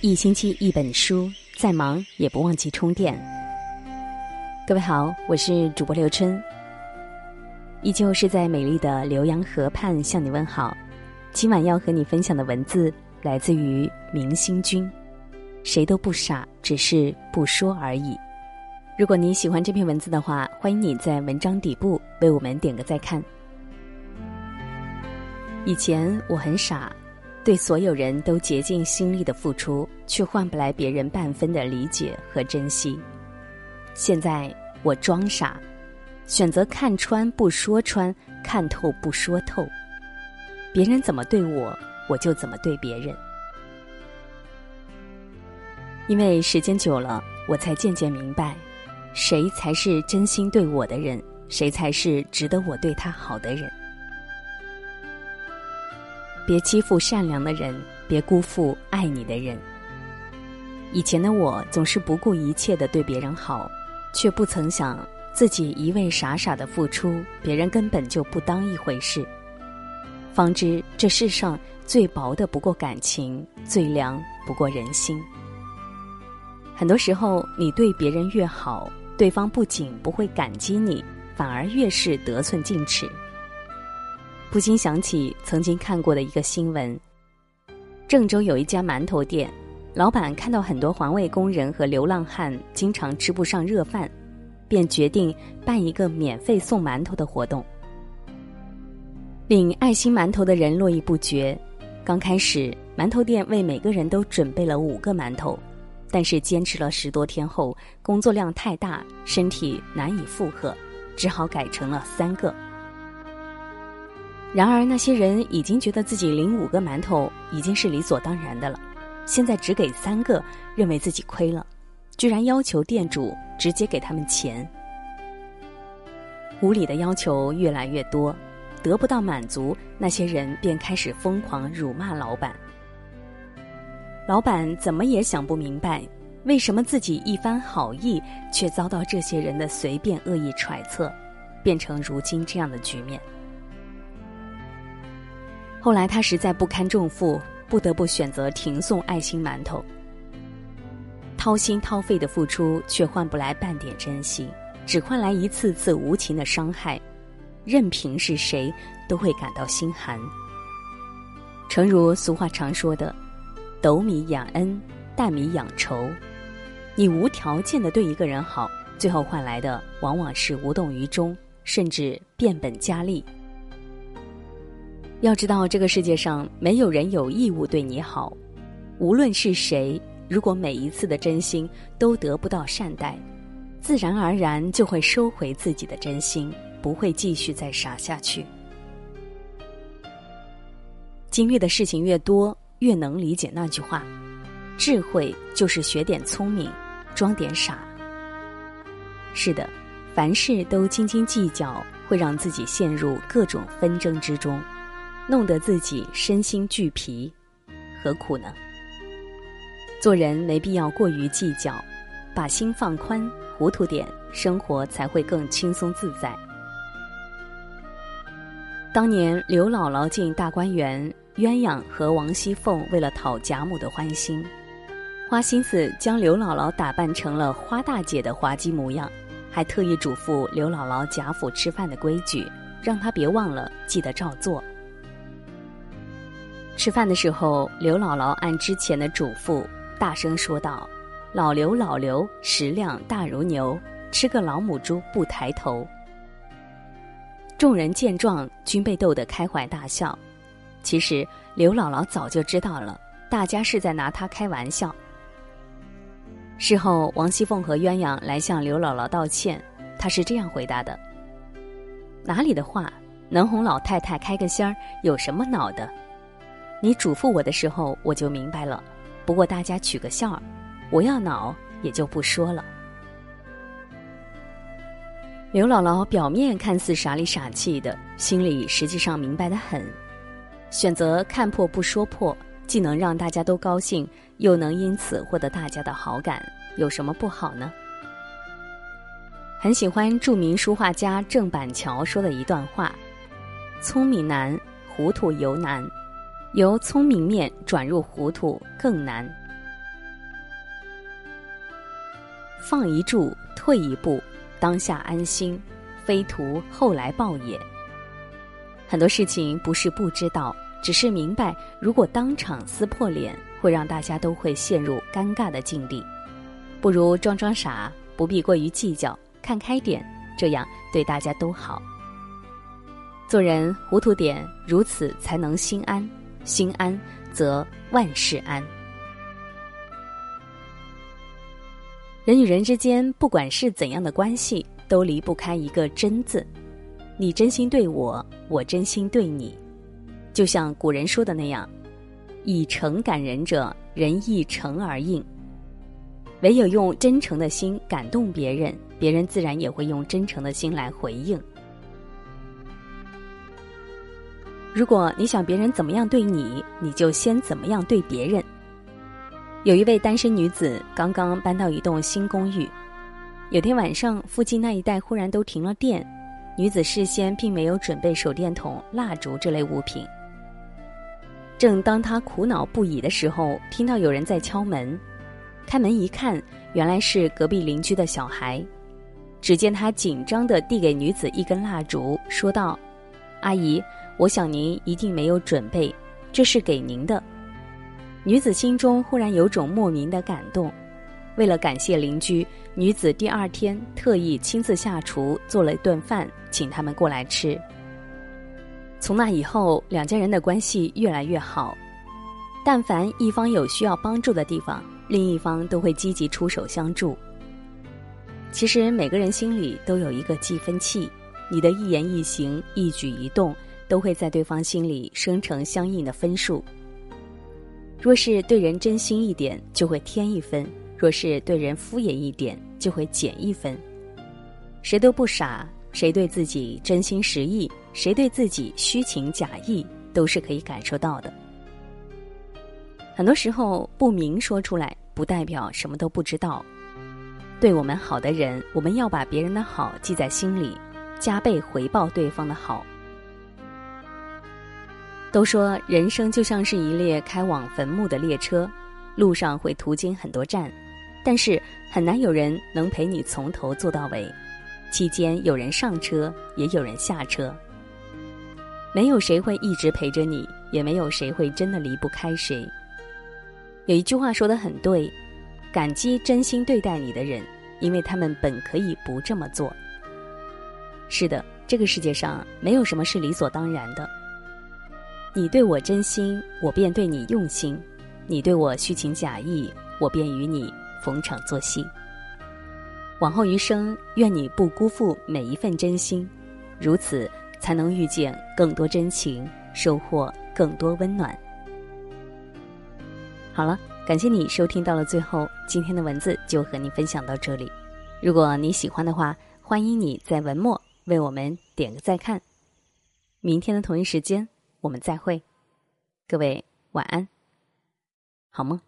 一星期一本书，再忙也不忘记充电。各位好，我是主播刘春，依旧是在美丽的浏阳河畔向你问好。今晚要和你分享的文字来自于明星君。谁都不傻，只是不说而已。如果你喜欢这篇文字的话，欢迎你在文章底部为我们点个再看。以前我很傻。对所有人都竭尽心力的付出，却换不来别人半分的理解和珍惜。现在我装傻，选择看穿不说穿，看透不说透。别人怎么对我，我就怎么对别人。因为时间久了，我才渐渐明白，谁才是真心对我的人，谁才是值得我对他好的人。别欺负善良的人，别辜负爱你的人。以前的我总是不顾一切的对别人好，却不曾想自己一味傻傻的付出，别人根本就不当一回事。方知这世上最薄的不过感情，最凉不过人心。很多时候，你对别人越好，对方不仅不会感激你，反而越是得寸进尺。不禁想起曾经看过的一个新闻：郑州有一家馒头店，老板看到很多环卫工人和流浪汉经常吃不上热饭，便决定办一个免费送馒头的活动。领爱心馒头的人络绎不绝。刚开始，馒头店为每个人都准备了五个馒头，但是坚持了十多天后，工作量太大，身体难以负荷，只好改成了三个。然而，那些人已经觉得自己领五个馒头已经是理所当然的了，现在只给三个，认为自己亏了，居然要求店主直接给他们钱。无理的要求越来越多，得不到满足，那些人便开始疯狂辱骂老板。老板怎么也想不明白，为什么自己一番好意，却遭到这些人的随便恶意揣测，变成如今这样的局面。后来他实在不堪重负，不得不选择停送爱心馒头。掏心掏肺的付出，却换不来半点珍惜，只换来一次次无情的伤害。任凭是谁，都会感到心寒。诚如俗话常说的：“斗米养恩，担米养仇。”你无条件的对一个人好，最后换来的往往是无动于衷，甚至变本加厉。要知道，这个世界上没有人有义务对你好，无论是谁，如果每一次的真心都得不到善待，自然而然就会收回自己的真心，不会继续再傻下去。经历的事情越多，越能理解那句话：智慧就是学点聪明，装点傻。是的，凡事都斤斤计较，会让自己陷入各种纷争之中。弄得自己身心俱疲，何苦呢？做人没必要过于计较，把心放宽，糊涂点，生活才会更轻松自在。当年刘姥姥进大观园，鸳鸯和王熙凤为了讨贾母的欢心，花心思将刘姥姥打扮成了花大姐的滑稽模样，还特意嘱咐刘姥姥贾府吃饭的规矩，让她别忘了，记得照做。吃饭的时候，刘姥姥按之前的嘱咐，大声说道：“老刘，老刘，食量大如牛，吃个老母猪不抬头。”众人见状，均被逗得开怀大笑。其实刘姥姥早就知道了，大家是在拿她开玩笑。事后，王熙凤和鸳鸯来向刘姥姥道歉，她是这样回答的：“哪里的话，能哄老太太开个心儿，有什么恼的？”你嘱咐我的时候，我就明白了。不过大家取个笑儿，我要恼也就不说了。刘姥姥表面看似傻里傻气的，心里实际上明白的很。选择看破不说破，既能让大家都高兴，又能因此获得大家的好感，有什么不好呢？很喜欢著名书画家郑板桥说的一段话：“聪明难，糊涂尤难。”由聪明面转入糊涂更难，放一柱，退一步，当下安心，非图后来报也。很多事情不是不知道，只是明白，如果当场撕破脸，会让大家都会陷入尴尬的境地。不如装装傻，不必过于计较，看开点，这样对大家都好。做人糊涂点，如此才能心安，心安则万事安。人与人之间，不管是怎样的关系，都离不开一个“真”字。你真心对我，我真心对你，就像古人说的那样：“以诚感人者，人亦诚而应。”唯有用真诚的心感动别人，别人自然也会用真诚的心来回应。如果你想别人怎么样对你，你就先怎么样对别人。有一位单身女子刚刚搬到一栋新公寓，有天晚上，附近那一带忽然都停了电，女子事先并没有准备手电筒、蜡烛这类物品。正当她苦恼不已的时候，听到有人在敲门。开门一看，原来是隔壁邻居的小孩。只见他紧张地递给女子一根蜡烛，说道：“阿姨，我想您一定没有准备，这是给您的。”女子心中忽然有种莫名的感动。为了感谢邻居，女子第二天特意亲自下厨做了一顿饭，请他们过来吃。从那以后，两家人的关系越来越好。但凡一方有需要帮助的地方，另一方都会积极出手相助。其实每个人心里都有一个计分器，你的一言一行、一举一动，都会在对方心里生成相应的分数。若是对人真心一点，就会添一分；若是对人敷衍一点，就会减一分。谁都不傻，谁对自己真心实意，谁对自己虚情假意，都是可以感受到的。很多时候不明说出来，不代表什么都不知道。对我们好的人，我们要把别人的好记在心里，加倍回报对方的好。都说人生就像是一列开往坟墓的列车，路上会途经很多站，但是很难有人能陪你从头坐到尾，期间有人上车，也有人下车。没有谁会一直陪着你，也没有谁会真的离不开谁。有一句话说的很对，感激真心对待你的人，因为他们本可以不这么做。是的，这个世界上没有什么是理所当然的。你对我真心，我便对你用心；你对我虚情假意，我便与你逢场作戏。往后余生，愿你不辜负每一份真心，如此才能遇见更多真情，收获更多温暖。好了，感谢你收听到了最后，今天的文字就和你分享到这里。如果你喜欢的话，欢迎你在文末为我们点个再看。明天的同一时间，我们再会。各位晚安，好梦。